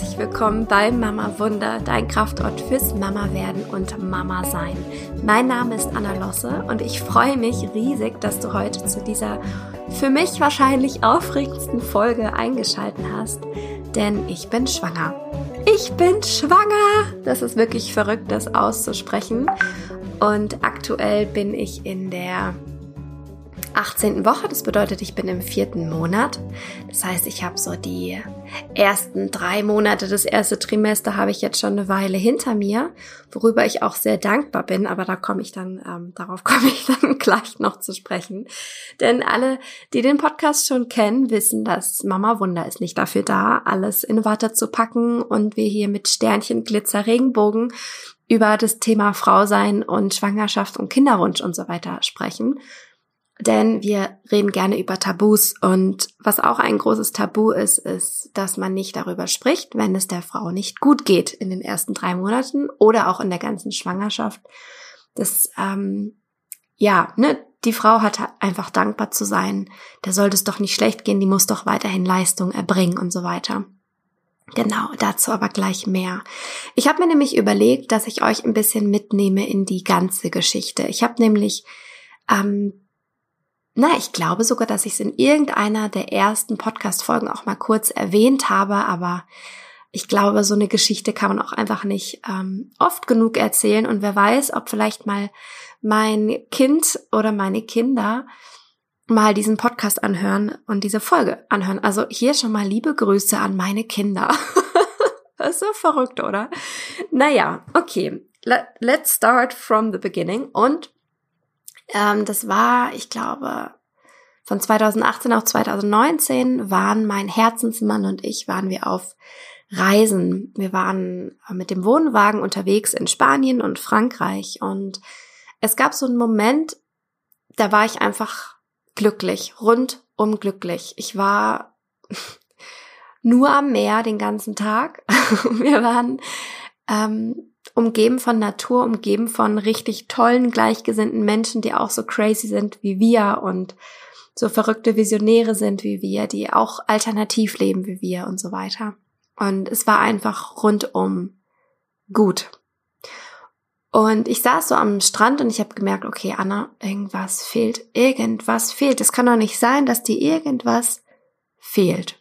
herzlich willkommen bei Mama Wunder, dein Kraftort fürs Mama werden und Mama sein. Mein Name ist Anna Losse und ich freue mich riesig, dass du heute zu dieser für mich wahrscheinlich aufregendsten Folge eingeschalten hast, denn ich bin schwanger. Ich bin schwanger! Das ist wirklich verrückt, das auszusprechen. Und aktuell bin ich in der 18. Woche. Das bedeutet, ich bin im vierten Monat. Das heißt, ich habe so die ersten drei Monate, das erste Trimester habe ich jetzt schon eine Weile hinter mir, worüber ich auch sehr dankbar bin. Aber da komme ich dann, ähm, darauf komme ich dann gleich noch zu sprechen. Denn alle, die den Podcast schon kennen, wissen, dass Mama Wunder ist nicht dafür da, alles in Watte zu packen und wir hier mit Sternchen, Glitzer, Regenbogen über das Thema Frau sein und Schwangerschaft und Kinderwunsch und so weiter sprechen, denn wir reden gerne über Tabus und was auch ein großes Tabu ist, ist, dass man nicht darüber spricht, wenn es der Frau nicht gut geht in den ersten drei Monaten oder auch in der ganzen Schwangerschaft. Das, ähm, ja, ne, die Frau hat einfach dankbar zu sein. Da sollte es doch nicht schlecht gehen, die muss doch weiterhin Leistung erbringen und so weiter. Genau, dazu aber gleich mehr. Ich habe mir nämlich überlegt, dass ich euch ein bisschen mitnehme in die ganze Geschichte. Ich habe nämlich ähm, na, ich glaube sogar, dass ich es in irgendeiner der ersten Podcast-Folgen auch mal kurz erwähnt habe, aber ich glaube, so eine Geschichte kann man auch einfach nicht ähm, oft genug erzählen. Und wer weiß, ob vielleicht mal mein Kind oder meine Kinder mal diesen Podcast anhören und diese Folge anhören. Also hier schon mal liebe Grüße an meine Kinder. das ist so verrückt, oder? Naja, okay. Let's start from the beginning. Und ähm, das war, ich glaube, von 2018 auf 2019 waren mein Herzensmann und ich waren wir auf Reisen. Wir waren mit dem Wohnwagen unterwegs in Spanien und Frankreich und es gab so einen Moment, da war ich einfach glücklich, rundum glücklich. Ich war nur am Meer den ganzen Tag. Wir waren ähm, umgeben von Natur, umgeben von richtig tollen, gleichgesinnten Menschen, die auch so crazy sind wie wir und so verrückte Visionäre sind wie wir, die auch alternativ leben wie wir und so weiter. Und es war einfach rundum gut. Und ich saß so am Strand und ich habe gemerkt, okay, Anna, irgendwas fehlt, irgendwas fehlt. Es kann doch nicht sein, dass dir irgendwas fehlt.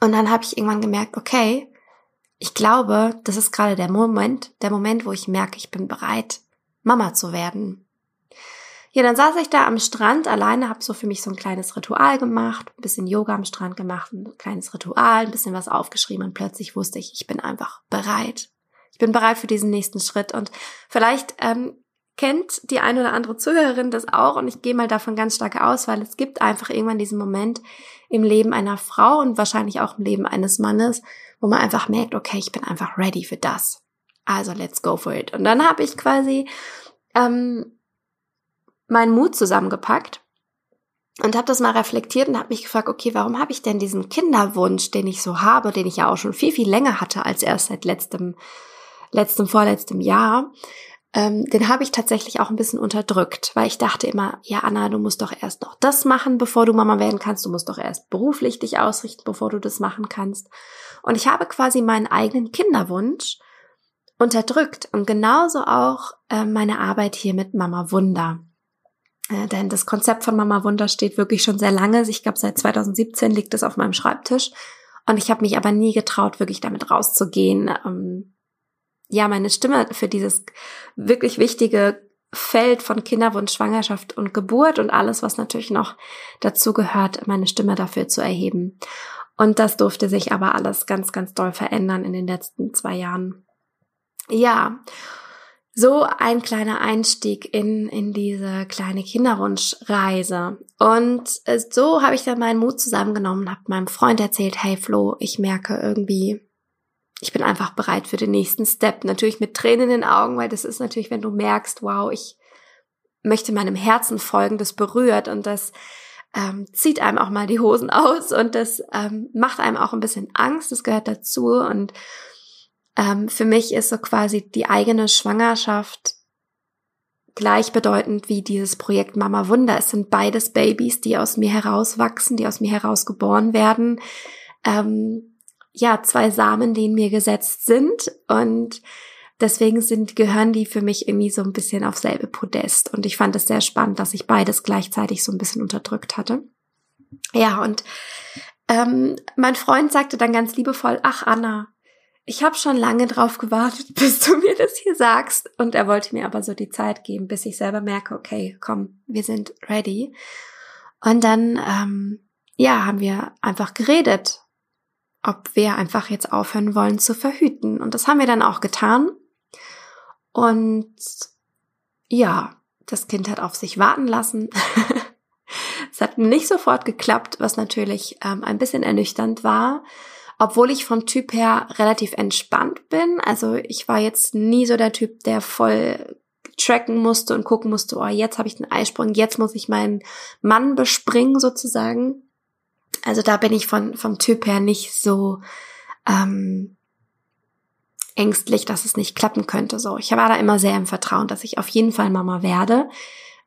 Und dann habe ich irgendwann gemerkt, okay, ich glaube, das ist gerade der Moment, der Moment, wo ich merke, ich bin bereit, Mama zu werden. Ja, dann saß ich da am Strand alleine, habe so für mich so ein kleines Ritual gemacht, ein bisschen Yoga am Strand gemacht, ein kleines Ritual, ein bisschen was aufgeschrieben und plötzlich wusste ich, ich bin einfach bereit. Ich bin bereit für diesen nächsten Schritt und vielleicht ähm, kennt die eine oder andere Zuhörerin das auch und ich gehe mal davon ganz stark aus, weil es gibt einfach irgendwann diesen Moment im Leben einer Frau und wahrscheinlich auch im Leben eines Mannes, wo man einfach merkt, okay, ich bin einfach ready für das. Also let's go for it. Und dann habe ich quasi ähm, meinen Mut zusammengepackt und habe das mal reflektiert und habe mich gefragt, okay, warum habe ich denn diesen Kinderwunsch, den ich so habe, den ich ja auch schon viel, viel länger hatte als erst seit letztem, letztem, vorletztem Jahr, ähm, den habe ich tatsächlich auch ein bisschen unterdrückt, weil ich dachte immer, ja Anna, du musst doch erst noch das machen, bevor du Mama werden kannst, du musst doch erst beruflich dich ausrichten, bevor du das machen kannst. Und ich habe quasi meinen eigenen Kinderwunsch unterdrückt und genauso auch äh, meine Arbeit hier mit Mama Wunder. Äh, denn das Konzept von Mama Wunder steht wirklich schon sehr lange. Ich glaube, seit 2017 liegt es auf meinem Schreibtisch. Und ich habe mich aber nie getraut, wirklich damit rauszugehen. Ähm, ja, meine Stimme für dieses wirklich wichtige Feld von Kinderwunsch, Schwangerschaft und Geburt und alles, was natürlich noch dazu gehört, meine Stimme dafür zu erheben. Und das durfte sich aber alles ganz, ganz doll verändern in den letzten zwei Jahren. Ja, so ein kleiner Einstieg in, in diese kleine Kinderwunschreise. Und äh, so habe ich dann meinen Mut zusammengenommen, habe meinem Freund erzählt, hey Flo, ich merke irgendwie, ich bin einfach bereit für den nächsten Step. Natürlich mit Tränen in den Augen, weil das ist natürlich, wenn du merkst, wow, ich möchte meinem Herzen folgen, das berührt und das ähm, zieht einem auch mal die Hosen aus und das ähm, macht einem auch ein bisschen Angst, das gehört dazu. Und ähm, für mich ist so quasi die eigene Schwangerschaft gleichbedeutend wie dieses Projekt Mama Wunder. Es sind beides Babys, die aus mir herauswachsen, die aus mir heraus geboren werden. Ähm, ja zwei Samen, die in mir gesetzt sind und deswegen sind, gehören die für mich irgendwie so ein bisschen auf selbe Podest. Und ich fand es sehr spannend, dass ich beides gleichzeitig so ein bisschen unterdrückt hatte. Ja, und ähm, mein Freund sagte dann ganz liebevoll, ach Anna, ich habe schon lange drauf gewartet, bis du mir das hier sagst. Und er wollte mir aber so die Zeit geben, bis ich selber merke, okay, komm, wir sind ready. Und dann, ähm, ja, haben wir einfach geredet, ob wir einfach jetzt aufhören wollen zu verhüten. Und das haben wir dann auch getan. Und ja, das Kind hat auf sich warten lassen. es hat nicht sofort geklappt, was natürlich ähm, ein bisschen ernüchternd war, obwohl ich vom Typ her relativ entspannt bin. Also ich war jetzt nie so der Typ, der voll tracken musste und gucken musste, oh, jetzt habe ich den Eisprung, jetzt muss ich meinen Mann bespringen sozusagen. Also da bin ich von vom Typ her nicht so ähm, ängstlich, dass es nicht klappen könnte. So, ich war da immer sehr im Vertrauen, dass ich auf jeden Fall Mama werde.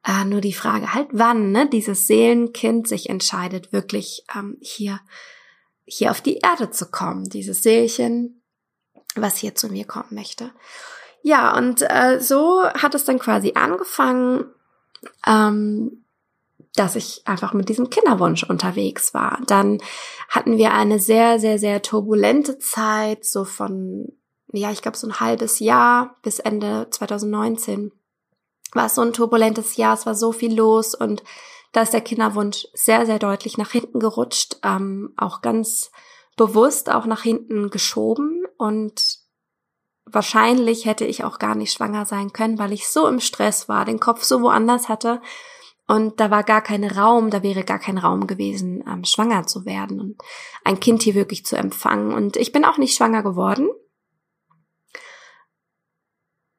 Äh, nur die Frage halt, wann ne, dieses Seelenkind sich entscheidet, wirklich ähm, hier hier auf die Erde zu kommen, dieses Seelchen, was hier zu mir kommen möchte. Ja, und äh, so hat es dann quasi angefangen, ähm, dass ich einfach mit diesem Kinderwunsch unterwegs war. Dann hatten wir eine sehr, sehr, sehr turbulente Zeit, so von ja, ich glaube, so ein halbes Jahr bis Ende 2019 war es so ein turbulentes Jahr, es war so viel los und da ist der Kinderwunsch sehr, sehr deutlich nach hinten gerutscht, ähm, auch ganz bewusst auch nach hinten geschoben und wahrscheinlich hätte ich auch gar nicht schwanger sein können, weil ich so im Stress war, den Kopf so woanders hatte und da war gar kein Raum, da wäre gar kein Raum gewesen, ähm, schwanger zu werden und ein Kind hier wirklich zu empfangen. Und ich bin auch nicht schwanger geworden.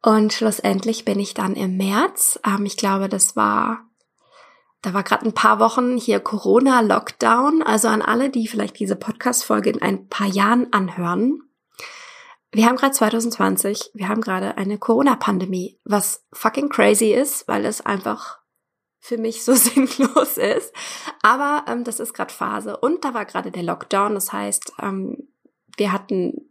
Und schlussendlich bin ich dann im März, ähm, ich glaube, das war, da war gerade ein paar Wochen hier Corona-Lockdown. Also an alle, die vielleicht diese Podcast-Folge in ein paar Jahren anhören. Wir haben gerade 2020, wir haben gerade eine Corona-Pandemie, was fucking crazy ist, weil es einfach für mich so sinnlos ist. Aber ähm, das ist gerade Phase. Und da war gerade der Lockdown. Das heißt, ähm, wir hatten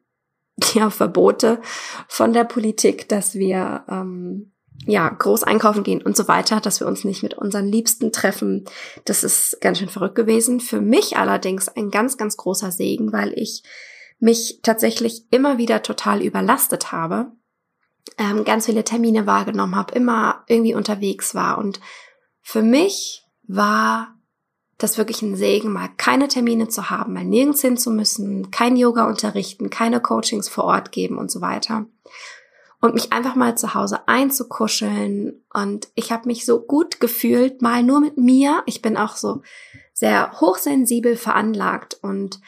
ja, Verbote von der Politik, dass wir ähm, ja groß einkaufen gehen und so weiter, dass wir uns nicht mit unseren Liebsten treffen. Das ist ganz schön verrückt gewesen. Für mich allerdings ein ganz, ganz großer Segen, weil ich mich tatsächlich immer wieder total überlastet habe, ähm, ganz viele Termine wahrgenommen habe, immer irgendwie unterwegs war. Und für mich war das wirklich ein Segen, mal keine Termine zu haben, mal nirgends hin zu müssen, kein Yoga unterrichten, keine Coachings vor Ort geben und so weiter. Und mich einfach mal zu Hause einzukuscheln. Und ich habe mich so gut gefühlt, mal nur mit mir. Ich bin auch so sehr hochsensibel veranlagt und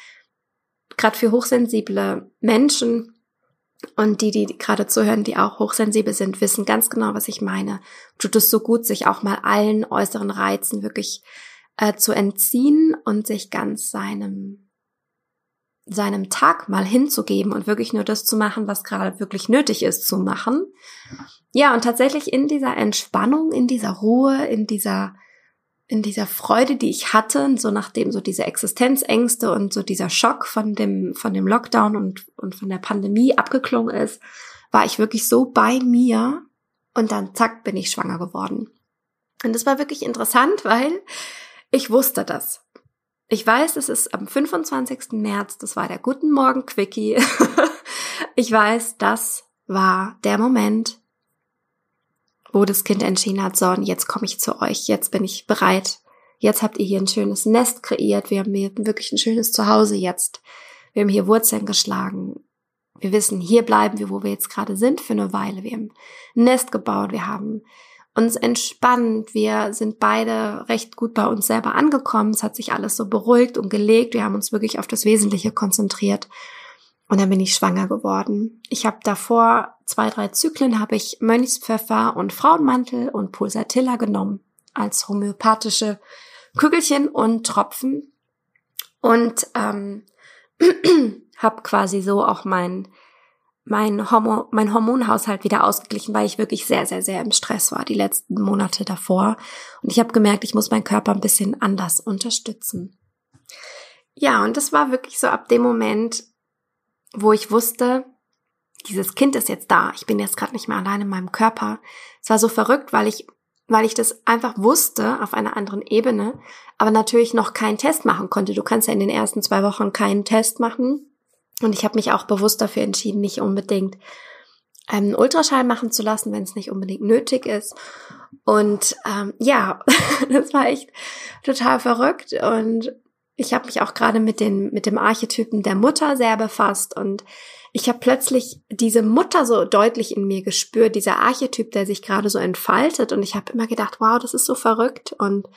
gerade für hochsensible Menschen und die, die gerade zuhören, die auch hochsensibel sind, wissen ganz genau, was ich meine. Tut es so gut, sich auch mal allen äußeren Reizen wirklich äh, zu entziehen und sich ganz seinem seinem Tag mal hinzugeben und wirklich nur das zu machen, was gerade wirklich nötig ist zu machen. Ja, und tatsächlich in dieser Entspannung, in dieser Ruhe, in dieser in dieser Freude, die ich hatte, so nachdem so diese Existenzängste und so dieser Schock von dem von dem Lockdown und und von der Pandemie abgeklungen ist, war ich wirklich so bei mir und dann zack bin ich schwanger geworden. Und das war wirklich interessant, weil ich wusste das. Ich weiß, es ist am 25. März, das war der Guten Morgen Quickie. ich weiß, das war der Moment, wo das Kind entschieden hat, so, und jetzt komme ich zu euch, jetzt bin ich bereit. Jetzt habt ihr hier ein schönes Nest kreiert, wir haben hier wirklich ein schönes Zuhause jetzt. Wir haben hier Wurzeln geschlagen. Wir wissen, hier bleiben wir, wo wir jetzt gerade sind, für eine Weile. Wir haben ein Nest gebaut, wir haben uns entspannt. Wir sind beide recht gut bei uns selber angekommen. Es hat sich alles so beruhigt und gelegt. Wir haben uns wirklich auf das Wesentliche konzentriert. Und dann bin ich schwanger geworden. Ich habe davor zwei, drei Zyklen habe ich Mönchspfeffer und Frauenmantel und Pulsatilla genommen als homöopathische Kügelchen und Tropfen und ähm, habe quasi so auch mein mein, Hormon, mein Hormonhaushalt wieder ausgeglichen, weil ich wirklich sehr, sehr, sehr im Stress war die letzten Monate davor. Und ich habe gemerkt, ich muss meinen Körper ein bisschen anders unterstützen. Ja, und das war wirklich so ab dem Moment, wo ich wusste, dieses Kind ist jetzt da. Ich bin jetzt gerade nicht mehr allein in meinem Körper. Es war so verrückt, weil ich, weil ich das einfach wusste auf einer anderen Ebene, aber natürlich noch keinen Test machen konnte. Du kannst ja in den ersten zwei Wochen keinen Test machen. Und ich habe mich auch bewusst dafür entschieden, nicht unbedingt einen Ultraschall machen zu lassen, wenn es nicht unbedingt nötig ist. Und ähm, ja, das war echt total verrückt. Und ich habe mich auch gerade mit, den, mit dem Archetypen der Mutter sehr befasst. Und ich habe plötzlich diese Mutter so deutlich in mir gespürt, dieser Archetyp, der sich gerade so entfaltet. Und ich habe immer gedacht, wow, das ist so verrückt. Und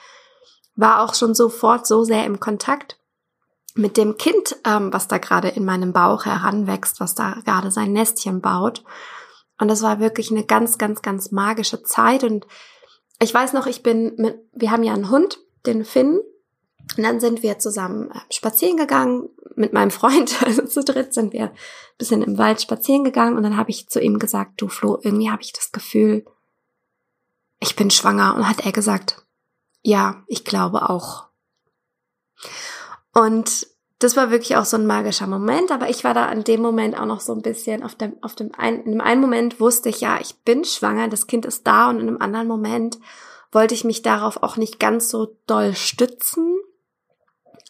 war auch schon sofort so sehr im Kontakt mit dem Kind, ähm, was da gerade in meinem Bauch heranwächst, was da gerade sein Nestchen baut. Und das war wirklich eine ganz, ganz, ganz magische Zeit. Und ich weiß noch, ich bin mit, wir haben ja einen Hund, den Finn. Und dann sind wir zusammen äh, spazieren gegangen mit meinem Freund. Also zu dritt sind wir ein bisschen im Wald spazieren gegangen. Und dann habe ich zu ihm gesagt, du Flo, irgendwie habe ich das Gefühl, ich bin schwanger. Und hat er gesagt, ja, ich glaube auch. Und das war wirklich auch so ein magischer Moment, aber ich war da an dem Moment auch noch so ein bisschen auf dem, auf dem einen, in dem einen Moment wusste ich, ja, ich bin schwanger, das Kind ist da und in einem anderen Moment wollte ich mich darauf auch nicht ganz so doll stützen,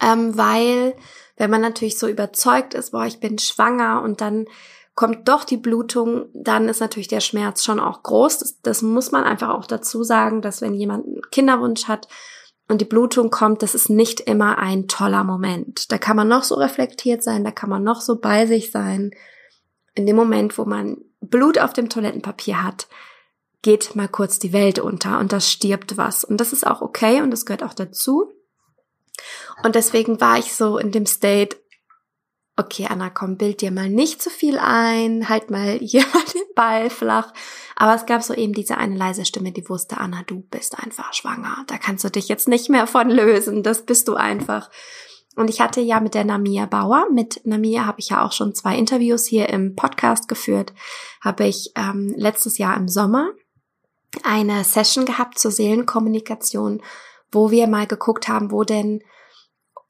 ähm, weil wenn man natürlich so überzeugt ist, boah, ich bin schwanger und dann kommt doch die Blutung, dann ist natürlich der Schmerz schon auch groß. Das, das muss man einfach auch dazu sagen, dass wenn jemand einen Kinderwunsch hat, und die Blutung kommt, das ist nicht immer ein toller Moment. Da kann man noch so reflektiert sein, da kann man noch so bei sich sein. In dem Moment, wo man Blut auf dem Toilettenpapier hat, geht mal kurz die Welt unter und das stirbt was. Und das ist auch okay und das gehört auch dazu. Und deswegen war ich so in dem State, okay, Anna, komm, bild dir mal nicht zu viel ein, halt mal hier mal den Ball flach. Aber es gab so eben diese eine leise Stimme, die wusste, Anna, du bist einfach schwanger. Da kannst du dich jetzt nicht mehr von lösen. Das bist du einfach. Und ich hatte ja mit der Namia Bauer, mit Namia habe ich ja auch schon zwei Interviews hier im Podcast geführt, habe ich ähm, letztes Jahr im Sommer eine Session gehabt zur Seelenkommunikation, wo wir mal geguckt haben, wo denn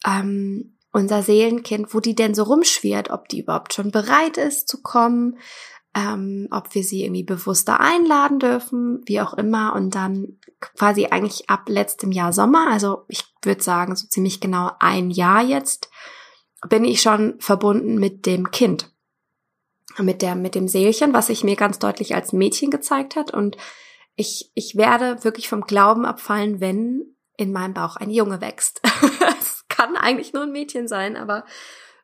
ähm, unser Seelenkind, wo die denn so rumschwirrt, ob die überhaupt schon bereit ist zu kommen, ähm, ob wir sie irgendwie bewusster einladen dürfen, wie auch immer. Und dann quasi eigentlich ab letztem Jahr Sommer, also ich würde sagen so ziemlich genau ein Jahr jetzt, bin ich schon verbunden mit dem Kind, mit der, mit dem Seelchen, was sich mir ganz deutlich als Mädchen gezeigt hat. Und ich, ich werde wirklich vom Glauben abfallen, wenn in meinem Bauch ein Junge wächst. Kann eigentlich nur ein Mädchen sein, aber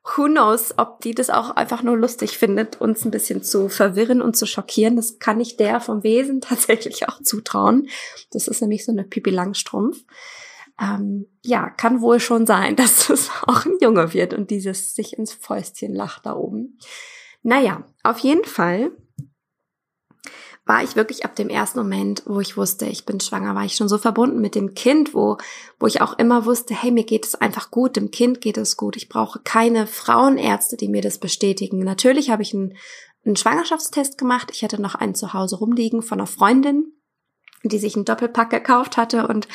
who knows, ob die das auch einfach nur lustig findet, uns ein bisschen zu verwirren und zu schockieren. Das kann ich der vom Wesen tatsächlich auch zutrauen. Das ist nämlich so eine Pipi Langstrumpf. Ähm, ja, kann wohl schon sein, dass es auch ein Junge wird und dieses sich ins Fäustchen lacht da oben. Naja, auf jeden Fall war ich wirklich ab dem ersten Moment, wo ich wusste, ich bin schwanger, war ich schon so verbunden mit dem Kind, wo, wo ich auch immer wusste, hey, mir geht es einfach gut, dem Kind geht es gut. Ich brauche keine Frauenärzte, die mir das bestätigen. Natürlich habe ich einen, einen Schwangerschaftstest gemacht. Ich hatte noch einen zu Hause rumliegen von einer Freundin, die sich einen Doppelpack gekauft hatte und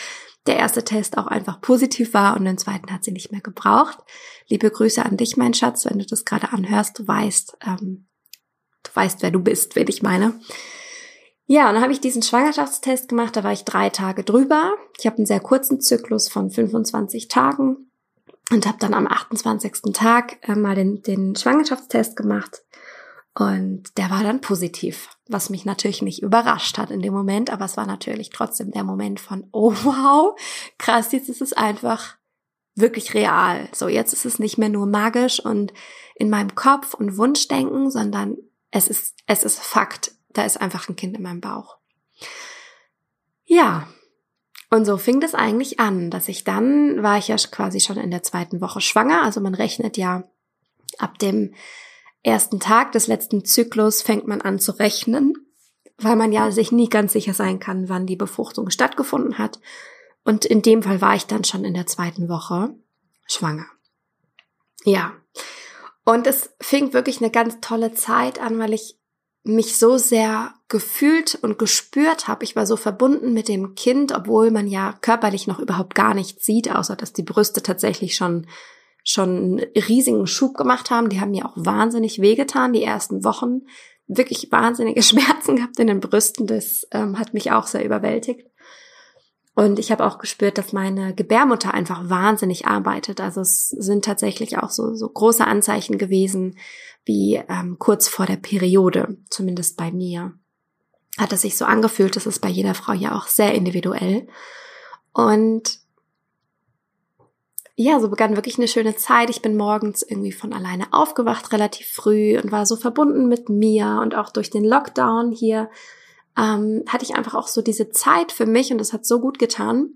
der erste Test auch einfach positiv war und den zweiten hat sie nicht mehr gebraucht. Liebe Grüße an dich, mein Schatz, wenn du das gerade anhörst, du weißt, ähm, du weißt, wer du bist, wen ich meine. Ja, und dann habe ich diesen Schwangerschaftstest gemacht, da war ich drei Tage drüber. Ich habe einen sehr kurzen Zyklus von 25 Tagen und habe dann am 28. Tag äh, mal den, den Schwangerschaftstest gemacht. Und der war dann positiv, was mich natürlich nicht überrascht hat in dem Moment, aber es war natürlich trotzdem der Moment von, oh wow, krass, jetzt ist es einfach wirklich real. So, jetzt ist es nicht mehr nur magisch und in meinem Kopf und Wunschdenken, sondern es ist, es ist Fakt da ist einfach ein Kind in meinem Bauch. Ja, und so fing das eigentlich an, dass ich dann, war ich ja quasi schon in der zweiten Woche schwanger, also man rechnet ja ab dem ersten Tag des letzten Zyklus fängt man an zu rechnen, weil man ja sich nie ganz sicher sein kann, wann die Befruchtung stattgefunden hat. Und in dem Fall war ich dann schon in der zweiten Woche schwanger. Ja. Und es fing wirklich eine ganz tolle Zeit an, weil ich mich so sehr gefühlt und gespürt habe. Ich war so verbunden mit dem Kind, obwohl man ja körperlich noch überhaupt gar nichts sieht, außer dass die Brüste tatsächlich schon schon einen riesigen Schub gemacht haben. Die haben mir auch wahnsinnig wehgetan, die ersten Wochen. Wirklich wahnsinnige Schmerzen gehabt in den Brüsten. Das ähm, hat mich auch sehr überwältigt. Und ich habe auch gespürt, dass meine Gebärmutter einfach wahnsinnig arbeitet. Also es sind tatsächlich auch so, so große Anzeichen gewesen, wie ähm, kurz vor der Periode, zumindest bei mir. Hat es sich so angefühlt, das ist bei jeder Frau ja auch sehr individuell. Und ja, so begann wirklich eine schöne Zeit. Ich bin morgens irgendwie von alleine aufgewacht, relativ früh und war so verbunden mit mir und auch durch den Lockdown hier ähm, hatte ich einfach auch so diese Zeit für mich und das hat so gut getan.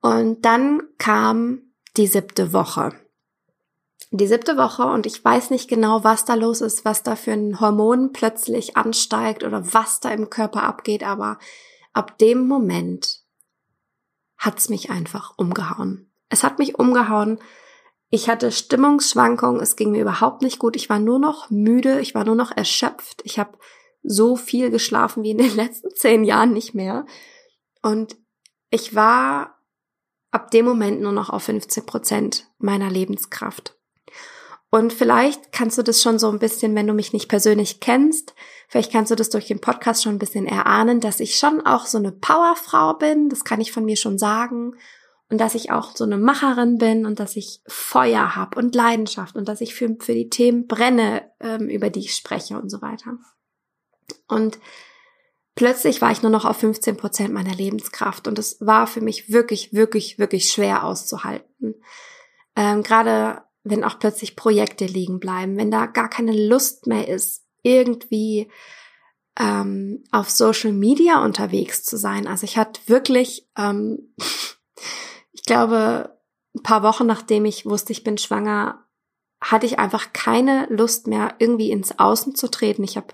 Und dann kam die siebte Woche. Die siebte Woche und ich weiß nicht genau, was da los ist, was da für ein Hormon plötzlich ansteigt oder was da im Körper abgeht, aber ab dem Moment hat's mich einfach umgehauen. Es hat mich umgehauen. Ich hatte Stimmungsschwankungen, es ging mir überhaupt nicht gut. Ich war nur noch müde, ich war nur noch erschöpft. Ich habe so viel geschlafen wie in den letzten zehn Jahren nicht mehr. Und ich war ab dem Moment nur noch auf 15 Prozent meiner Lebenskraft. Und vielleicht kannst du das schon so ein bisschen, wenn du mich nicht persönlich kennst, vielleicht kannst du das durch den Podcast schon ein bisschen erahnen, dass ich schon auch so eine Powerfrau bin. Das kann ich von mir schon sagen und dass ich auch so eine Macherin bin und dass ich Feuer habe und Leidenschaft und dass ich für, für die Themen brenne, ähm, über die ich spreche und so weiter. Und plötzlich war ich nur noch auf 15 Prozent meiner Lebenskraft und es war für mich wirklich, wirklich, wirklich schwer auszuhalten. Ähm, Gerade wenn auch plötzlich Projekte liegen bleiben, wenn da gar keine Lust mehr ist, irgendwie ähm, auf Social Media unterwegs zu sein. Also ich hatte wirklich ähm, ich glaube, ein paar Wochen nachdem ich wusste, ich bin schwanger, hatte ich einfach keine Lust mehr, irgendwie ins Außen zu treten. Ich habe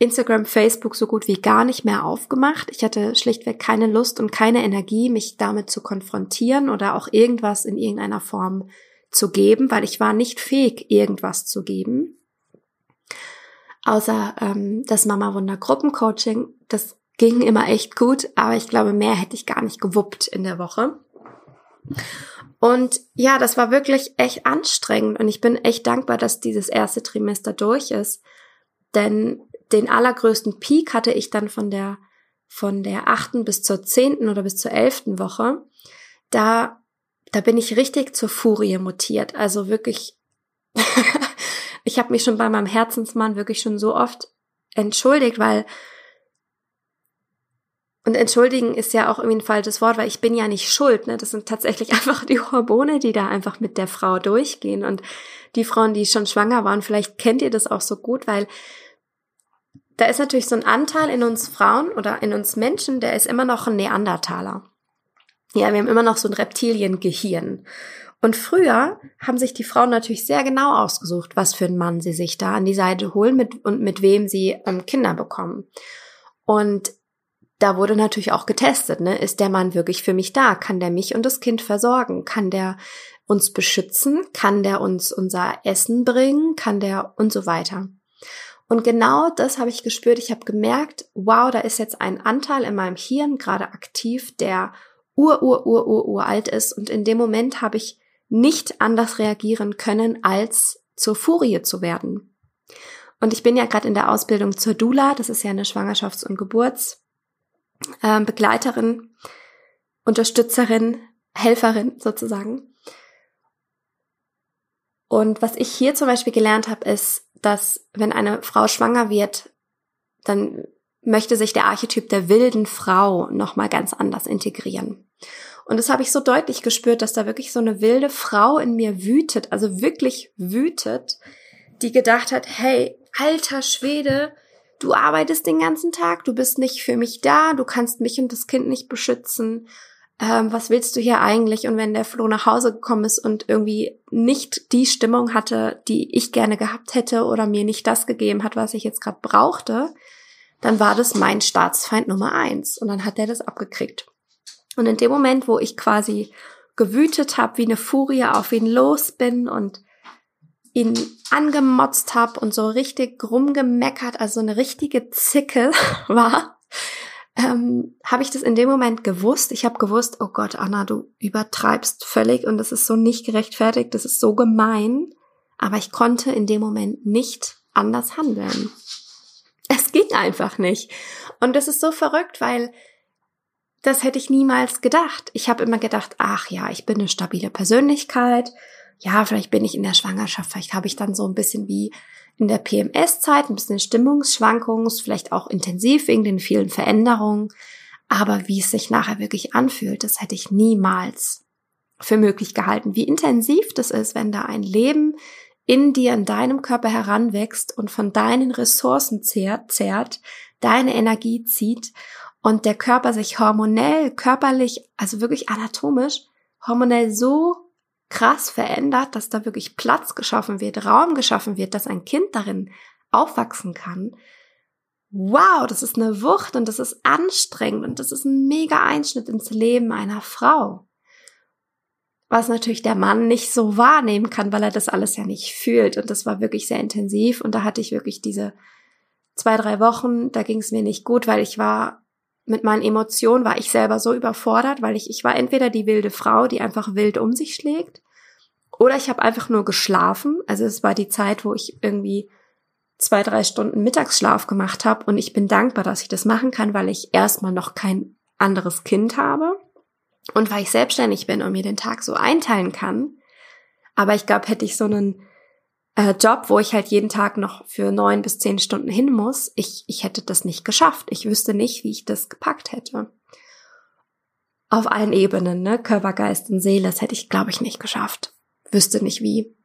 Instagram, Facebook so gut wie gar nicht mehr aufgemacht. Ich hatte schlichtweg keine Lust und keine Energie, mich damit zu konfrontieren oder auch irgendwas in irgendeiner Form zu geben, weil ich war nicht fähig, irgendwas zu geben. Außer ähm, das Mama Wunder Gruppencoaching, das ging immer echt gut, aber ich glaube, mehr hätte ich gar nicht gewuppt in der Woche. Und ja, das war wirklich echt anstrengend und ich bin echt dankbar, dass dieses erste Trimester durch ist. Denn den allergrößten Peak hatte ich dann von der, von der achten bis zur zehnten oder bis zur elften Woche. Da, da bin ich richtig zur Furie mutiert. Also wirklich, ich habe mich schon bei meinem Herzensmann wirklich schon so oft entschuldigt, weil und entschuldigen ist ja auch irgendwie ein falsches Wort, weil ich bin ja nicht schuld. Ne? Das sind tatsächlich einfach die Hormone, die da einfach mit der Frau durchgehen. Und die Frauen, die schon schwanger waren, vielleicht kennt ihr das auch so gut, weil da ist natürlich so ein Anteil in uns Frauen oder in uns Menschen, der ist immer noch ein Neandertaler. Ja, wir haben immer noch so ein Reptiliengehirn. Und früher haben sich die Frauen natürlich sehr genau ausgesucht, was für einen Mann sie sich da an die Seite holen mit, und mit wem sie ähm, Kinder bekommen. Und da wurde natürlich auch getestet, ne? Ist der Mann wirklich für mich da? Kann der mich und das Kind versorgen? Kann der uns beschützen? Kann der uns unser Essen bringen? Kann der und so weiter? Und genau das habe ich gespürt. Ich habe gemerkt, wow, da ist jetzt ein Anteil in meinem Hirn gerade aktiv, der ur, ur, ur, ur, uralt ist. Und in dem Moment habe ich nicht anders reagieren können, als zur Furie zu werden. Und ich bin ja gerade in der Ausbildung zur Dula. Das ist ja eine Schwangerschafts- und Geburts- äh, Begleiterin, Unterstützerin, Helferin sozusagen. Und was ich hier zum Beispiel gelernt habe, ist, dass wenn eine Frau schwanger wird, dann möchte sich der Archetyp der wilden Frau nochmal ganz anders integrieren. Und das habe ich so deutlich gespürt, dass da wirklich so eine wilde Frau in mir wütet, also wirklich wütet, die gedacht hat, hey, alter Schwede, du arbeitest den ganzen Tag, du bist nicht für mich da, du kannst mich und das Kind nicht beschützen. Ähm, was willst du hier eigentlich? Und wenn der Flo nach Hause gekommen ist und irgendwie nicht die Stimmung hatte, die ich gerne gehabt hätte oder mir nicht das gegeben hat, was ich jetzt gerade brauchte, dann war das mein Staatsfeind Nummer eins. Und dann hat der das abgekriegt. Und in dem Moment, wo ich quasi gewütet habe, wie eine Furie auf ihn los bin und ihn angemotzt habe und so richtig rumgemeckert, also eine richtige Zicke war, ähm, habe ich das in dem Moment gewusst. Ich habe gewusst, oh Gott, Anna, du übertreibst völlig und das ist so nicht gerechtfertigt, das ist so gemein. Aber ich konnte in dem Moment nicht anders handeln. Es ging einfach nicht. Und das ist so verrückt, weil das hätte ich niemals gedacht. Ich habe immer gedacht, ach ja, ich bin eine stabile Persönlichkeit. Ja, vielleicht bin ich in der Schwangerschaft, vielleicht habe ich dann so ein bisschen wie in der PMS-Zeit, ein bisschen Stimmungsschwankungen, vielleicht auch intensiv wegen den vielen Veränderungen. Aber wie es sich nachher wirklich anfühlt, das hätte ich niemals für möglich gehalten. Wie intensiv das ist, wenn da ein Leben in dir, in deinem Körper heranwächst und von deinen Ressourcen zehrt, zehrt, deine Energie zieht und der Körper sich hormonell, körperlich, also wirklich anatomisch, hormonell so krass verändert, dass da wirklich Platz geschaffen wird, Raum geschaffen wird, dass ein Kind darin aufwachsen kann. Wow, das ist eine Wucht und das ist anstrengend und das ist ein mega Einschnitt ins Leben einer Frau was natürlich der Mann nicht so wahrnehmen kann, weil er das alles ja nicht fühlt. Und das war wirklich sehr intensiv. Und da hatte ich wirklich diese zwei, drei Wochen, da ging es mir nicht gut, weil ich war mit meinen Emotionen, war ich selber so überfordert, weil ich, ich war entweder die wilde Frau, die einfach wild um sich schlägt, oder ich habe einfach nur geschlafen. Also es war die Zeit, wo ich irgendwie zwei, drei Stunden Mittagsschlaf gemacht habe. Und ich bin dankbar, dass ich das machen kann, weil ich erstmal noch kein anderes Kind habe. Und weil ich selbstständig bin und mir den Tag so einteilen kann, aber ich glaube, hätte ich so einen äh, Job, wo ich halt jeden Tag noch für neun bis zehn Stunden hin muss, ich, ich hätte das nicht geschafft. Ich wüsste nicht, wie ich das gepackt hätte. Auf allen Ebenen, ne? Körper, Geist und Seele, das hätte ich, glaube ich, nicht geschafft. Wüsste nicht wie.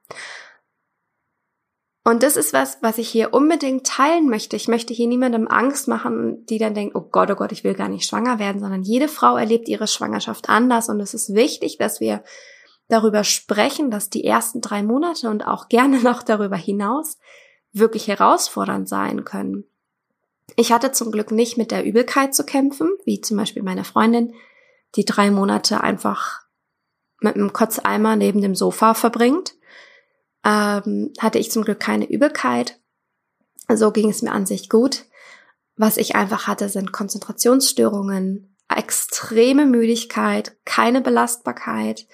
Und das ist was, was ich hier unbedingt teilen möchte. Ich möchte hier niemandem Angst machen, die dann denkt, oh Gott, oh Gott, ich will gar nicht schwanger werden, sondern jede Frau erlebt ihre Schwangerschaft anders. Und es ist wichtig, dass wir darüber sprechen, dass die ersten drei Monate und auch gerne noch darüber hinaus wirklich herausfordernd sein können. Ich hatte zum Glück nicht mit der Übelkeit zu kämpfen, wie zum Beispiel meine Freundin, die drei Monate einfach mit einem Kotzeimer neben dem Sofa verbringt ähm, hatte ich zum Glück keine Übelkeit. So ging es mir an sich gut. Was ich einfach hatte, sind Konzentrationsstörungen, extreme Müdigkeit, keine Belastbarkeit,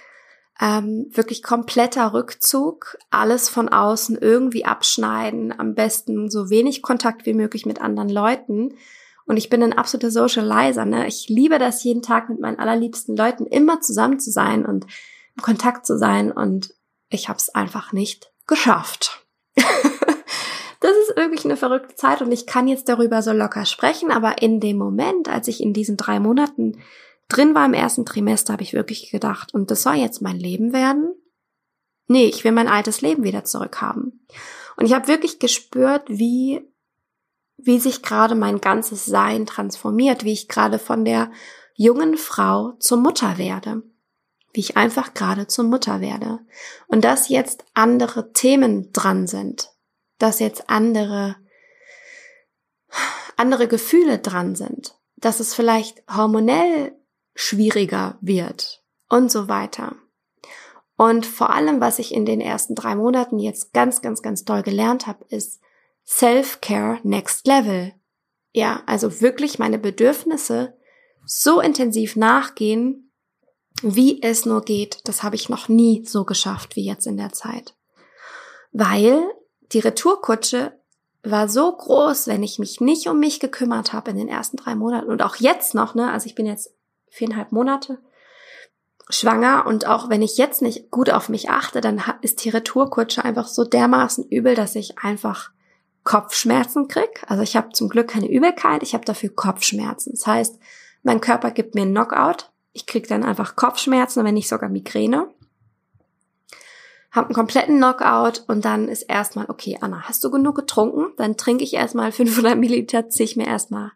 ähm, wirklich kompletter Rückzug, alles von außen irgendwie abschneiden, am besten so wenig Kontakt wie möglich mit anderen Leuten. Und ich bin ein absoluter Socializer. Ne? Ich liebe das jeden Tag mit meinen allerliebsten Leuten immer zusammen zu sein und im Kontakt zu sein. Und ich habe es einfach nicht geschafft. das ist wirklich eine verrückte Zeit und ich kann jetzt darüber so locker sprechen, aber in dem Moment, als ich in diesen drei Monaten drin war im ersten Trimester, habe ich wirklich gedacht, und das soll jetzt mein Leben werden? Nee, ich will mein altes Leben wieder zurückhaben. Und ich habe wirklich gespürt, wie, wie sich gerade mein ganzes Sein transformiert, wie ich gerade von der jungen Frau zur Mutter werde wie ich einfach gerade zur Mutter werde. Und dass jetzt andere Themen dran sind, dass jetzt andere, andere Gefühle dran sind, dass es vielleicht hormonell schwieriger wird und so weiter. Und vor allem, was ich in den ersten drei Monaten jetzt ganz, ganz, ganz toll gelernt habe, ist Self-Care Next Level. Ja, also wirklich meine Bedürfnisse so intensiv nachgehen, wie es nur geht. Das habe ich noch nie so geschafft wie jetzt in der Zeit. Weil die Retourkutsche war so groß, wenn ich mich nicht um mich gekümmert habe in den ersten drei Monaten und auch jetzt noch, ne, also ich bin jetzt viereinhalb Monate schwanger und auch wenn ich jetzt nicht gut auf mich achte, dann ist die Retourkutsche einfach so dermaßen übel, dass ich einfach Kopfschmerzen krieg. Also ich habe zum Glück keine Übelkeit, ich habe dafür Kopfschmerzen. Das heißt, mein Körper gibt mir einen Knockout ich krieg dann einfach Kopfschmerzen, wenn nicht sogar Migräne. Hab einen kompletten Knockout und dann ist erstmal, okay, Anna, hast du genug getrunken? Dann trinke ich erstmal 500 Milliliter, zieh ich mir erstmal,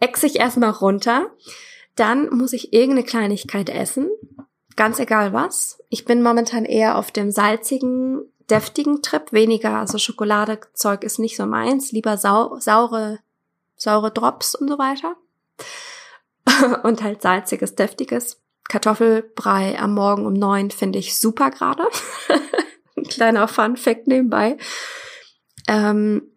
ex ich erstmal runter. Dann muss ich irgendeine Kleinigkeit essen. Ganz egal was. Ich bin momentan eher auf dem salzigen, deftigen Trip. Weniger, also Schokoladezeug ist nicht so meins. Lieber sau saure, saure Drops und so weiter. und halt salziges, deftiges. Kartoffelbrei am Morgen um neun finde ich super gerade. Ein kleiner Fun Fact nebenbei. Ähm,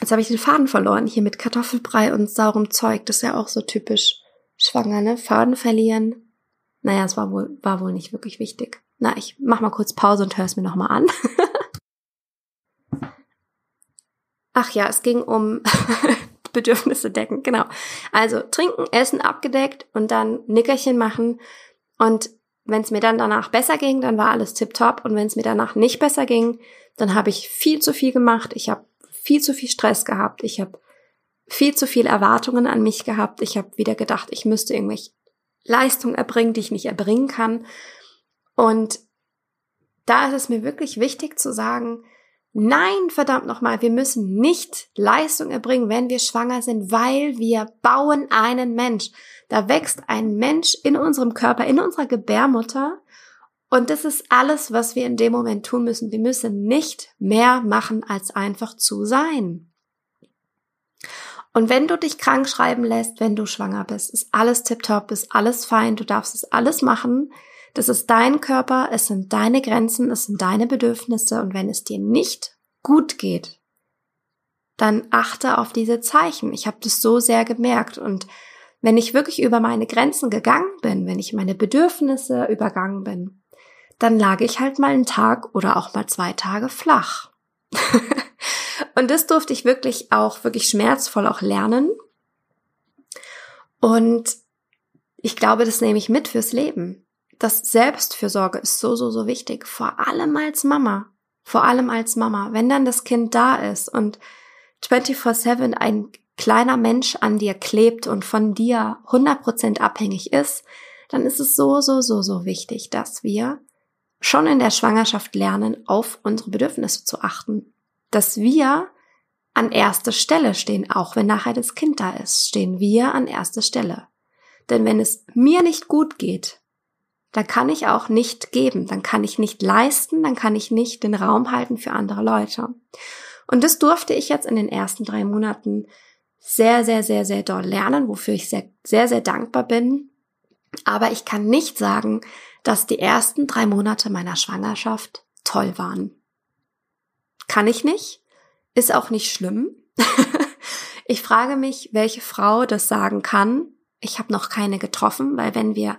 Jetzt habe ich den Faden verloren, hier mit Kartoffelbrei und saurem Zeug. Das ist ja auch so typisch schwanger, ne? Faden verlieren. Naja, es war wohl, war wohl nicht wirklich wichtig. Na, ich mach mal kurz Pause und höre es mir nochmal an. Ach ja, es ging um Bedürfnisse decken, genau. Also trinken, essen abgedeckt und dann Nickerchen machen. Und wenn es mir dann danach besser ging, dann war alles tipptopp. Und wenn es mir danach nicht besser ging, dann habe ich viel zu viel gemacht. Ich habe viel zu viel Stress gehabt. Ich habe viel zu viel Erwartungen an mich gehabt. Ich habe wieder gedacht, ich müsste irgendwelche Leistungen erbringen, die ich nicht erbringen kann. Und da ist es mir wirklich wichtig zu sagen, Nein, verdammt nochmal, wir müssen nicht Leistung erbringen, wenn wir schwanger sind, weil wir bauen einen Mensch. Da wächst ein Mensch in unserem Körper, in unserer Gebärmutter. Und das ist alles, was wir in dem Moment tun müssen. Wir müssen nicht mehr machen, als einfach zu sein. Und wenn du dich krank schreiben lässt, wenn du schwanger bist, ist alles tipptopp, ist alles fein, du darfst es alles machen. Das ist dein Körper, es sind deine Grenzen, es sind deine Bedürfnisse und wenn es dir nicht gut geht, dann achte auf diese Zeichen. Ich habe das so sehr gemerkt und wenn ich wirklich über meine Grenzen gegangen bin, wenn ich meine Bedürfnisse übergangen bin, dann lag ich halt mal einen Tag oder auch mal zwei Tage flach. und das durfte ich wirklich auch wirklich schmerzvoll auch lernen. Und ich glaube, das nehme ich mit fürs Leben das Selbstfürsorge ist so, so, so wichtig. Vor allem als Mama. Vor allem als Mama. Wenn dann das Kind da ist und 24-7 ein kleiner Mensch an dir klebt und von dir 100% abhängig ist, dann ist es so, so, so, so wichtig, dass wir schon in der Schwangerschaft lernen, auf unsere Bedürfnisse zu achten. Dass wir an erster Stelle stehen, auch wenn nachher das Kind da ist, stehen wir an erster Stelle. Denn wenn es mir nicht gut geht, dann kann ich auch nicht geben, dann kann ich nicht leisten, dann kann ich nicht den Raum halten für andere Leute. Und das durfte ich jetzt in den ersten drei Monaten sehr, sehr, sehr, sehr doll lernen, wofür ich sehr, sehr, sehr dankbar bin. Aber ich kann nicht sagen, dass die ersten drei Monate meiner Schwangerschaft toll waren. Kann ich nicht, ist auch nicht schlimm. ich frage mich, welche Frau das sagen kann. Ich habe noch keine getroffen, weil wenn wir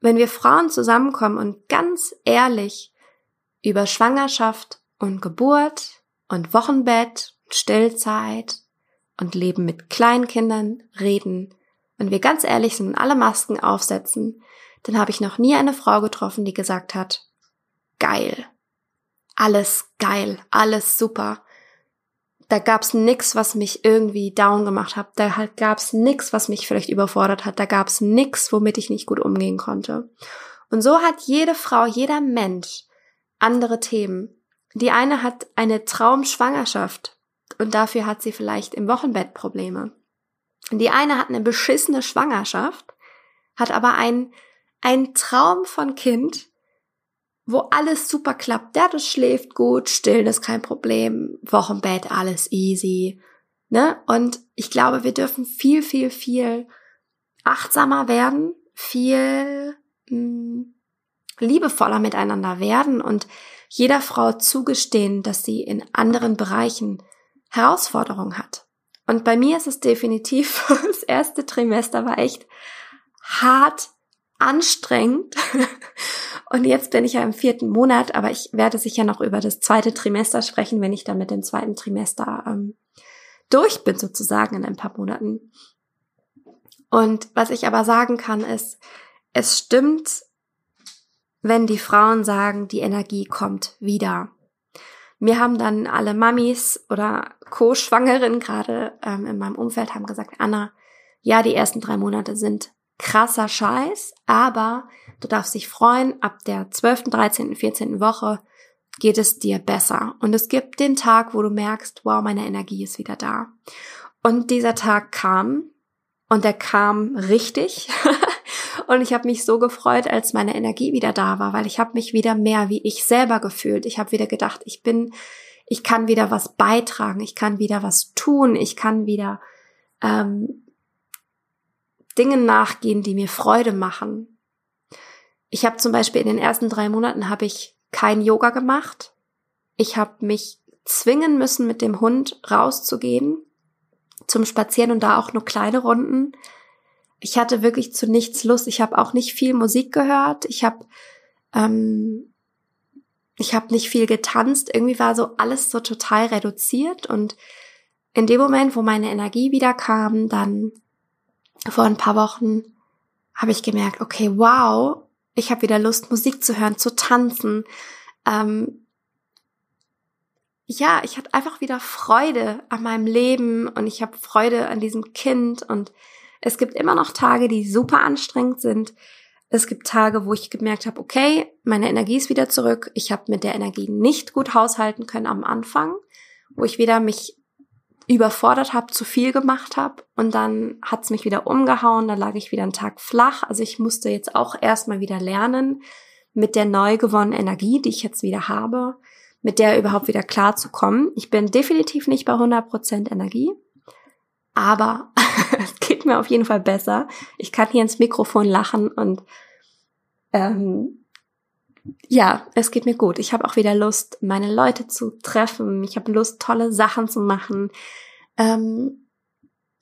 wenn wir Frauen zusammenkommen und ganz ehrlich über Schwangerschaft und Geburt und Wochenbett, Stillzeit und Leben mit Kleinkindern reden, wenn wir ganz ehrlich sind und alle Masken aufsetzen, dann habe ich noch nie eine Frau getroffen, die gesagt hat, geil, alles geil, alles super da gab's nix, was mich irgendwie down gemacht hat. Da halt gab's nix, was mich vielleicht überfordert hat. Da gab's nix, womit ich nicht gut umgehen konnte. Und so hat jede Frau, jeder Mensch andere Themen. Die eine hat eine Traumschwangerschaft und dafür hat sie vielleicht im Wochenbett Probleme. Die eine hat eine beschissene Schwangerschaft, hat aber ein, ein Traum von Kind wo alles super klappt. Der das schläft gut, stillen ist kein Problem, Wochenbett, alles easy. Ne? Und ich glaube, wir dürfen viel, viel, viel achtsamer werden, viel mh, hm, liebevoller miteinander werden und jeder Frau zugestehen, dass sie in anderen Bereichen Herausforderungen hat. Und bei mir ist es definitiv, das erste Trimester war echt hart anstrengend. Und jetzt bin ich ja im vierten Monat, aber ich werde sicher noch über das zweite Trimester sprechen, wenn ich dann mit dem zweiten Trimester ähm, durch bin, sozusagen in ein paar Monaten. Und was ich aber sagen kann, ist, es stimmt, wenn die Frauen sagen, die Energie kommt wieder. Mir haben dann alle Mamis oder Co-Schwangeren gerade ähm, in meinem Umfeld haben gesagt, Anna, ja, die ersten drei Monate sind krasser Scheiß, aber du darfst dich freuen, ab der 12., 13., 14. Woche geht es dir besser. Und es gibt den Tag, wo du merkst, wow, meine Energie ist wieder da. Und dieser Tag kam und der kam richtig. und ich habe mich so gefreut, als meine Energie wieder da war, weil ich habe mich wieder mehr wie ich selber gefühlt. Ich habe wieder gedacht, ich bin, ich kann wieder was beitragen, ich kann wieder was tun, ich kann wieder ähm, Dingen nachgehen, die mir Freude machen. Ich habe zum Beispiel in den ersten drei Monaten habe ich kein Yoga gemacht. Ich habe mich zwingen müssen, mit dem Hund rauszugehen zum Spazieren und da auch nur kleine Runden. Ich hatte wirklich zu nichts Lust. Ich habe auch nicht viel Musik gehört. Ich habe ähm, ich habe nicht viel getanzt. Irgendwie war so alles so total reduziert und in dem Moment, wo meine Energie wieder kam, dann vor ein paar Wochen, habe ich gemerkt, okay, wow, ich habe wieder Lust, Musik zu hören, zu tanzen. Ähm, ja, ich hatte einfach wieder Freude an meinem Leben und ich habe Freude an diesem Kind und es gibt immer noch Tage, die super anstrengend sind. Es gibt Tage, wo ich gemerkt habe, okay, meine Energie ist wieder zurück. Ich habe mit der Energie nicht gut haushalten können am Anfang, wo ich wieder mich überfordert habe, zu viel gemacht habe und dann hat's mich wieder umgehauen, da lag ich wieder einen Tag flach. Also ich musste jetzt auch erstmal wieder lernen, mit der neu gewonnenen Energie, die ich jetzt wieder habe, mit der überhaupt wieder klar zu kommen. Ich bin definitiv nicht bei 100% Energie, aber es geht mir auf jeden Fall besser. Ich kann hier ins Mikrofon lachen und ähm, ja, es geht mir gut. Ich habe auch wieder Lust, meine Leute zu treffen. Ich habe Lust, tolle Sachen zu machen. Ähm,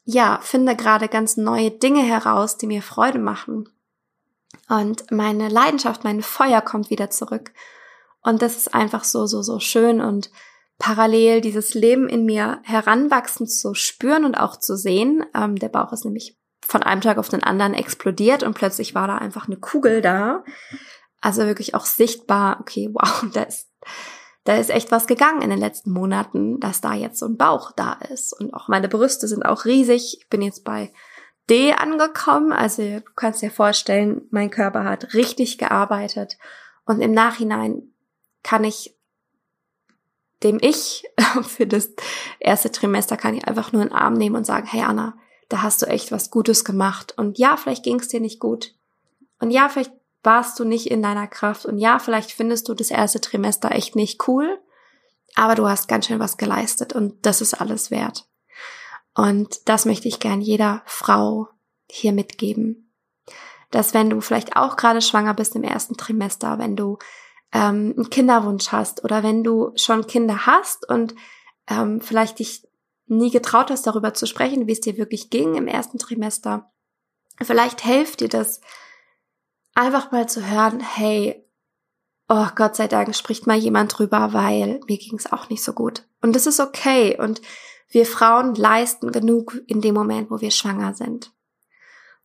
ja, finde gerade ganz neue Dinge heraus, die mir Freude machen. Und meine Leidenschaft, mein Feuer kommt wieder zurück. Und das ist einfach so, so, so schön und parallel dieses Leben in mir heranwachsen zu spüren und auch zu sehen. Ähm, der Bauch ist nämlich von einem Tag auf den anderen explodiert und plötzlich war da einfach eine Kugel da. Also wirklich auch sichtbar, okay, wow, da ist, da ist echt was gegangen in den letzten Monaten, dass da jetzt so ein Bauch da ist. Und auch meine Brüste sind auch riesig. Ich bin jetzt bei D angekommen. Also du kannst dir vorstellen, mein Körper hat richtig gearbeitet. Und im Nachhinein kann ich dem ich für das erste Trimester kann ich einfach nur einen Arm nehmen und sagen, hey Anna, da hast du echt was Gutes gemacht. Und ja, vielleicht ging es dir nicht gut. Und ja, vielleicht warst du nicht in deiner Kraft. Und ja, vielleicht findest du das erste Trimester echt nicht cool. Aber du hast ganz schön was geleistet und das ist alles wert. Und das möchte ich gern jeder Frau hier mitgeben. Dass wenn du vielleicht auch gerade schwanger bist im ersten Trimester, wenn du ähm, einen Kinderwunsch hast oder wenn du schon Kinder hast und ähm, vielleicht dich nie getraut hast, darüber zu sprechen, wie es dir wirklich ging im ersten Trimester, vielleicht hilft dir das, einfach mal zu hören, hey, oh Gott sei Dank spricht mal jemand drüber, weil mir ging es auch nicht so gut. Und das ist okay. Und wir Frauen leisten genug in dem Moment, wo wir schwanger sind.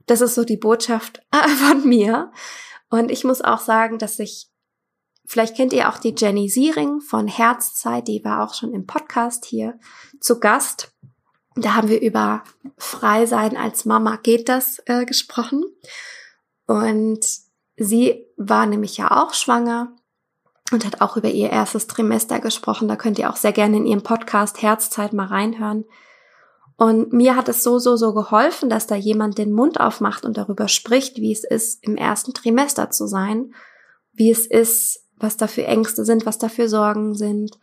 Das ist so die Botschaft von mir. Und ich muss auch sagen, dass ich Vielleicht kennt ihr auch die Jenny Siering von Herzzeit, die war auch schon im Podcast hier zu Gast. Da haben wir über Frei sein als Mama geht das äh, gesprochen. Und sie war nämlich ja auch schwanger und hat auch über ihr erstes Trimester gesprochen. Da könnt ihr auch sehr gerne in ihrem Podcast Herzzeit mal reinhören. Und mir hat es so, so, so geholfen, dass da jemand den Mund aufmacht und darüber spricht, wie es ist, im ersten Trimester zu sein, wie es ist, was da für Ängste sind, was da für Sorgen sind,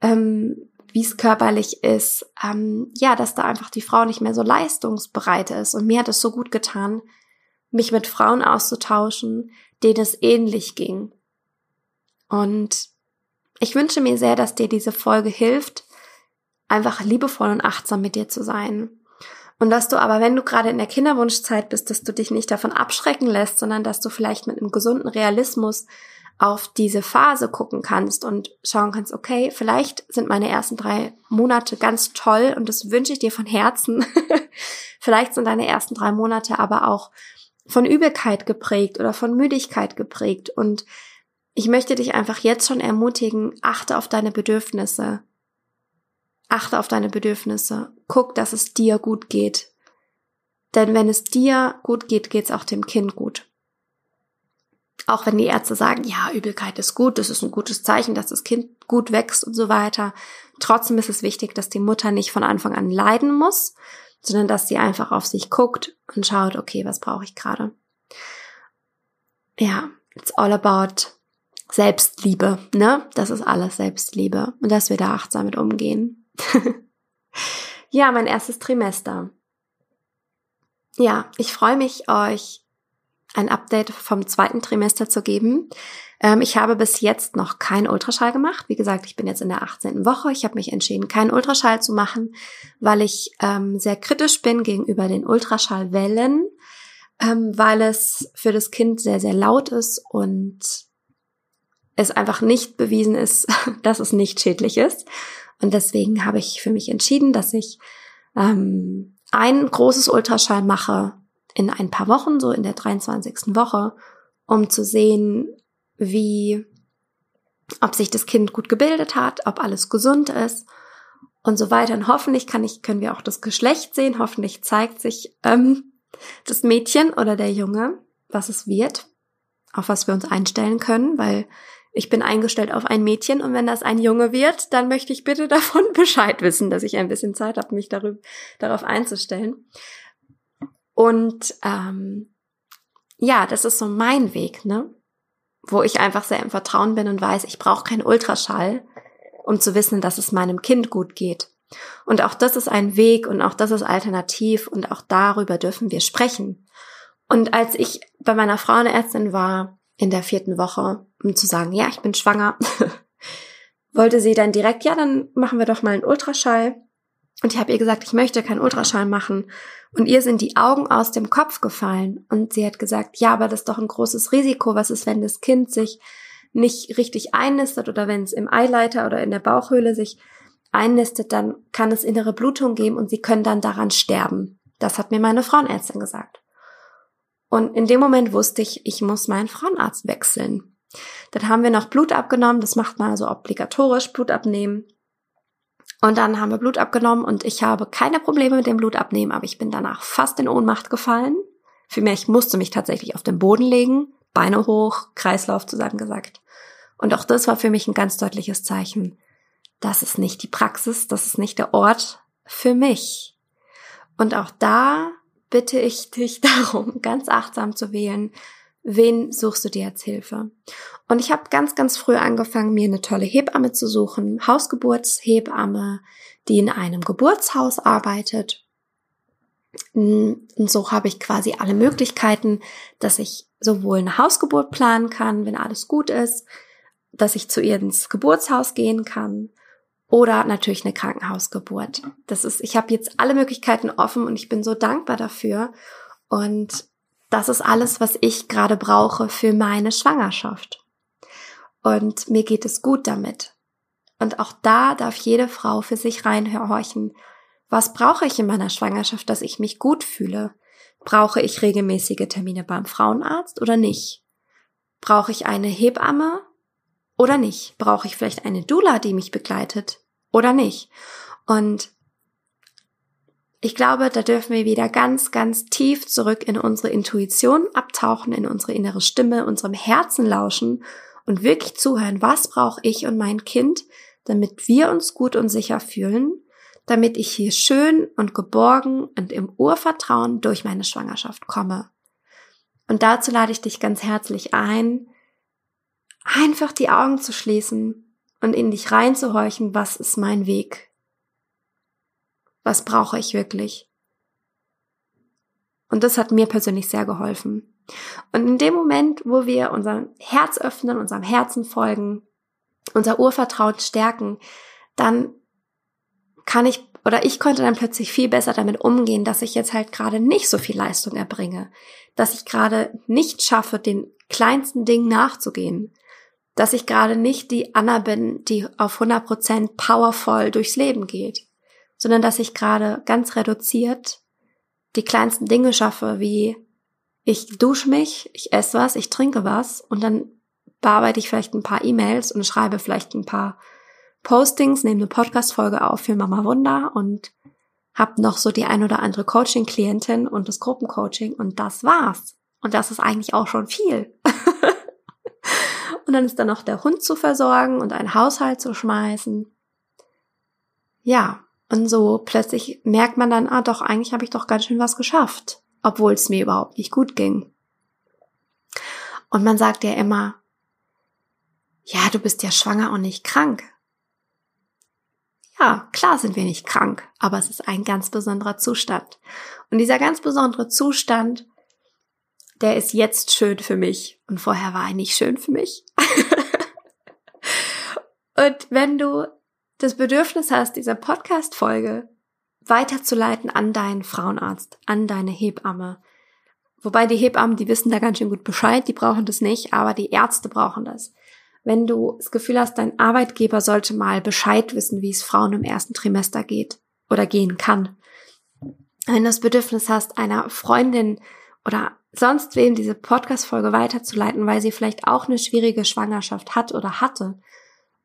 ähm, wie es körperlich ist, ähm, ja, dass da einfach die Frau nicht mehr so leistungsbereit ist. Und mir hat es so gut getan, mich mit Frauen auszutauschen, denen es ähnlich ging. Und ich wünsche mir sehr, dass dir diese Folge hilft, einfach liebevoll und achtsam mit dir zu sein. Und dass du aber, wenn du gerade in der Kinderwunschzeit bist, dass du dich nicht davon abschrecken lässt, sondern dass du vielleicht mit einem gesunden Realismus auf diese Phase gucken kannst und schauen kannst, okay, vielleicht sind meine ersten drei Monate ganz toll und das wünsche ich dir von Herzen. vielleicht sind deine ersten drei Monate aber auch von Übelkeit geprägt oder von Müdigkeit geprägt und ich möchte dich einfach jetzt schon ermutigen, achte auf deine Bedürfnisse. Achte auf deine Bedürfnisse. Guck, dass es dir gut geht. Denn wenn es dir gut geht, geht es auch dem Kind gut. Auch wenn die Ärzte sagen, ja, Übelkeit ist gut, das ist ein gutes Zeichen, dass das Kind gut wächst und so weiter. Trotzdem ist es wichtig, dass die Mutter nicht von Anfang an leiden muss, sondern dass sie einfach auf sich guckt und schaut, okay, was brauche ich gerade? Ja, it's all about Selbstliebe, ne? Das ist alles Selbstliebe und dass wir da achtsam mit umgehen. ja, mein erstes Trimester. Ja, ich freue mich, euch ein Update vom zweiten Trimester zu geben. Ähm, ich habe bis jetzt noch keinen Ultraschall gemacht. Wie gesagt, ich bin jetzt in der 18. Woche. Ich habe mich entschieden, keinen Ultraschall zu machen, weil ich ähm, sehr kritisch bin gegenüber den Ultraschallwellen, ähm, weil es für das Kind sehr, sehr laut ist und es einfach nicht bewiesen ist, dass es nicht schädlich ist. Und deswegen habe ich für mich entschieden, dass ich ähm, ein großes Ultraschall mache in ein paar Wochen, so in der 23. Woche, um zu sehen, wie, ob sich das Kind gut gebildet hat, ob alles gesund ist und so weiter. Und hoffentlich kann ich, können wir auch das Geschlecht sehen. Hoffentlich zeigt sich ähm, das Mädchen oder der Junge, was es wird, auf was wir uns einstellen können, weil ich bin eingestellt auf ein Mädchen und wenn das ein Junge wird, dann möchte ich bitte davon Bescheid wissen, dass ich ein bisschen Zeit habe, mich darüber, darauf einzustellen. Und ähm, ja, das ist so mein Weg, ne? Wo ich einfach sehr im Vertrauen bin und weiß, ich brauche keinen Ultraschall, um zu wissen, dass es meinem Kind gut geht. Und auch das ist ein Weg und auch das ist alternativ und auch darüber dürfen wir sprechen. Und als ich bei meiner Frauenärztin war in der vierten Woche, um zu sagen, ja, ich bin schwanger, wollte sie dann direkt, ja, dann machen wir doch mal einen Ultraschall. Und ich habe ihr gesagt, ich möchte keinen Ultraschall machen. Und ihr sind die Augen aus dem Kopf gefallen. Und sie hat gesagt, ja, aber das ist doch ein großes Risiko. Was ist, wenn das Kind sich nicht richtig einnistet oder wenn es im Eileiter oder in der Bauchhöhle sich einnistet, dann kann es innere Blutung geben und sie können dann daran sterben. Das hat mir meine Frauenärztin gesagt. Und in dem Moment wusste ich, ich muss meinen Frauenarzt wechseln. Dann haben wir noch Blut abgenommen, das macht man also obligatorisch, Blut abnehmen. Und dann haben wir Blut abgenommen und ich habe keine Probleme mit dem Blut abnehmen, aber ich bin danach fast in Ohnmacht gefallen. Vielmehr, ich musste mich tatsächlich auf den Boden legen, Beine hoch, Kreislauf zusammengesackt. Und auch das war für mich ein ganz deutliches Zeichen. Das ist nicht die Praxis, das ist nicht der Ort für mich. Und auch da bitte ich dich darum, ganz achtsam zu wählen, wen suchst du dir als Hilfe? Und ich habe ganz, ganz früh angefangen, mir eine tolle Hebamme zu suchen, Hausgeburtshebamme, die in einem Geburtshaus arbeitet. Und so habe ich quasi alle Möglichkeiten, dass ich sowohl eine Hausgeburt planen kann, wenn alles gut ist, dass ich zu ihr ins Geburtshaus gehen kann oder natürlich eine Krankenhausgeburt. Das ist, ich habe jetzt alle Möglichkeiten offen und ich bin so dankbar dafür. Und das ist alles, was ich gerade brauche für meine Schwangerschaft. Und mir geht es gut damit. Und auch da darf jede Frau für sich reinhorchen. Was brauche ich in meiner Schwangerschaft, dass ich mich gut fühle? Brauche ich regelmäßige Termine beim Frauenarzt oder nicht? Brauche ich eine Hebamme oder nicht? Brauche ich vielleicht eine Dula, die mich begleitet oder nicht? Und ich glaube, da dürfen wir wieder ganz, ganz tief zurück in unsere Intuition abtauchen, in unsere innere Stimme, unserem Herzen lauschen und wirklich zuhören, was brauche ich und mein Kind, damit wir uns gut und sicher fühlen, damit ich hier schön und geborgen und im Urvertrauen durch meine Schwangerschaft komme. Und dazu lade ich dich ganz herzlich ein, einfach die Augen zu schließen und in dich reinzuhorchen, was ist mein Weg, was brauche ich wirklich? Und das hat mir persönlich sehr geholfen. Und in dem Moment, wo wir unser Herz öffnen, unserem Herzen folgen, unser Urvertrauen stärken, dann kann ich oder ich konnte dann plötzlich viel besser damit umgehen, dass ich jetzt halt gerade nicht so viel Leistung erbringe, dass ich gerade nicht schaffe, den kleinsten Dingen nachzugehen, dass ich gerade nicht die Anna bin, die auf 100% powervoll durchs Leben geht, sondern dass ich gerade ganz reduziert die kleinsten Dinge schaffe, wie ich dusche mich, ich esse was, ich trinke was und dann bearbeite ich vielleicht ein paar E-Mails und schreibe vielleicht ein paar Postings, nehme eine Podcast-Folge auf für Mama Wunder und habe noch so die ein oder andere Coaching-Klientin und das Gruppencoaching und das war's. Und das ist eigentlich auch schon viel. und dann ist da noch der Hund zu versorgen und einen Haushalt zu schmeißen. Ja, und so plötzlich merkt man dann, ah doch, eigentlich habe ich doch ganz schön was geschafft, obwohl es mir überhaupt nicht gut ging. Und man sagt ja immer, ja, du bist ja schwanger und nicht krank. Ja, klar sind wir nicht krank, aber es ist ein ganz besonderer Zustand. Und dieser ganz besondere Zustand, der ist jetzt schön für mich und vorher war er nicht schön für mich. und wenn du das Bedürfnis hast, diese Podcast-Folge weiterzuleiten an deinen Frauenarzt, an deine Hebamme, wobei die Hebammen, die wissen da ganz schön gut Bescheid, die brauchen das nicht, aber die Ärzte brauchen das. Wenn du das Gefühl hast, dein Arbeitgeber sollte mal Bescheid wissen, wie es Frauen im ersten Trimester geht oder gehen kann. Wenn du das Bedürfnis hast, einer Freundin oder sonst wem diese Podcast-Folge weiterzuleiten, weil sie vielleicht auch eine schwierige Schwangerschaft hat oder hatte.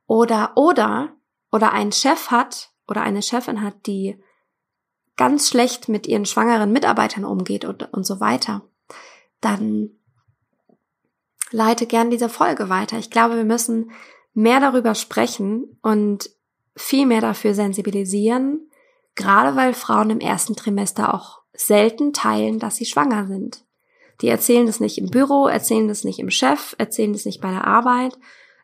Oder, oder, oder einen Chef hat oder eine Chefin hat, die ganz schlecht mit ihren schwangeren Mitarbeitern umgeht und, und so weiter. Dann leite gern diese Folge weiter. Ich glaube, wir müssen mehr darüber sprechen und viel mehr dafür sensibilisieren, gerade weil Frauen im ersten Trimester auch selten teilen, dass sie schwanger sind. Die erzählen das nicht im Büro, erzählen das nicht im Chef, erzählen das nicht bei der Arbeit,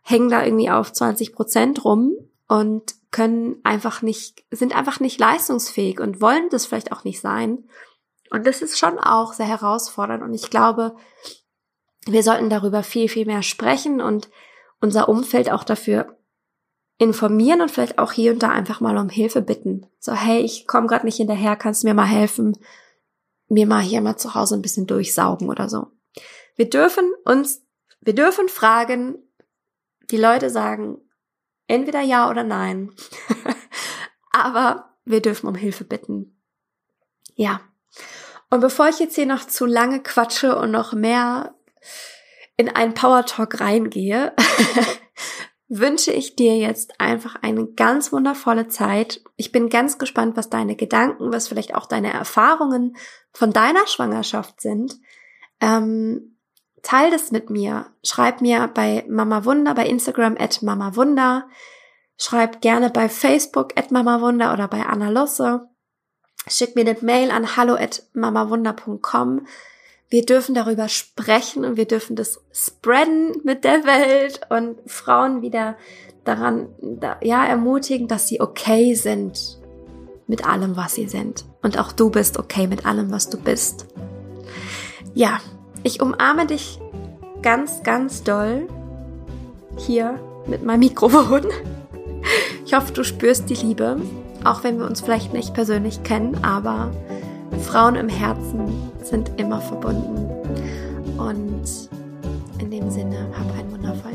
hängen da irgendwie auf 20 Prozent rum und können einfach nicht, sind einfach nicht leistungsfähig und wollen das vielleicht auch nicht sein. Und das ist schon auch sehr herausfordernd. Und ich glaube, wir sollten darüber viel, viel mehr sprechen und unser Umfeld auch dafür informieren und vielleicht auch hier und da einfach mal um Hilfe bitten. So, hey, ich komme gerade nicht hinterher, kannst du mir mal helfen? mir mal hier mal zu Hause ein bisschen durchsaugen oder so. Wir dürfen uns, wir dürfen fragen, die Leute sagen entweder ja oder nein. Aber wir dürfen um Hilfe bitten. Ja. Und bevor ich jetzt hier noch zu lange quatsche und noch mehr in einen Power Talk reingehe, wünsche ich dir jetzt einfach eine ganz wundervolle Zeit. Ich bin ganz gespannt, was deine Gedanken, was vielleicht auch deine Erfahrungen von deiner Schwangerschaft sind. Ähm, teil das mit mir. Schreib mir bei Mama Wunder, bei Instagram at Mama Wunder. Schreib gerne bei Facebook at Mama Wunder oder bei Anna Losse. Schick mir eine Mail an hallo at mamawunder.com wir dürfen darüber sprechen und wir dürfen das spreaden mit der Welt und Frauen wieder daran, ja, ermutigen, dass sie okay sind mit allem, was sie sind. Und auch du bist okay mit allem, was du bist. Ja, ich umarme dich ganz, ganz doll hier mit meinem Mikrofon. Ich hoffe, du spürst die Liebe, auch wenn wir uns vielleicht nicht persönlich kennen, aber Frauen im Herzen sind immer verbunden. Und in dem Sinne, hab einen wundervollen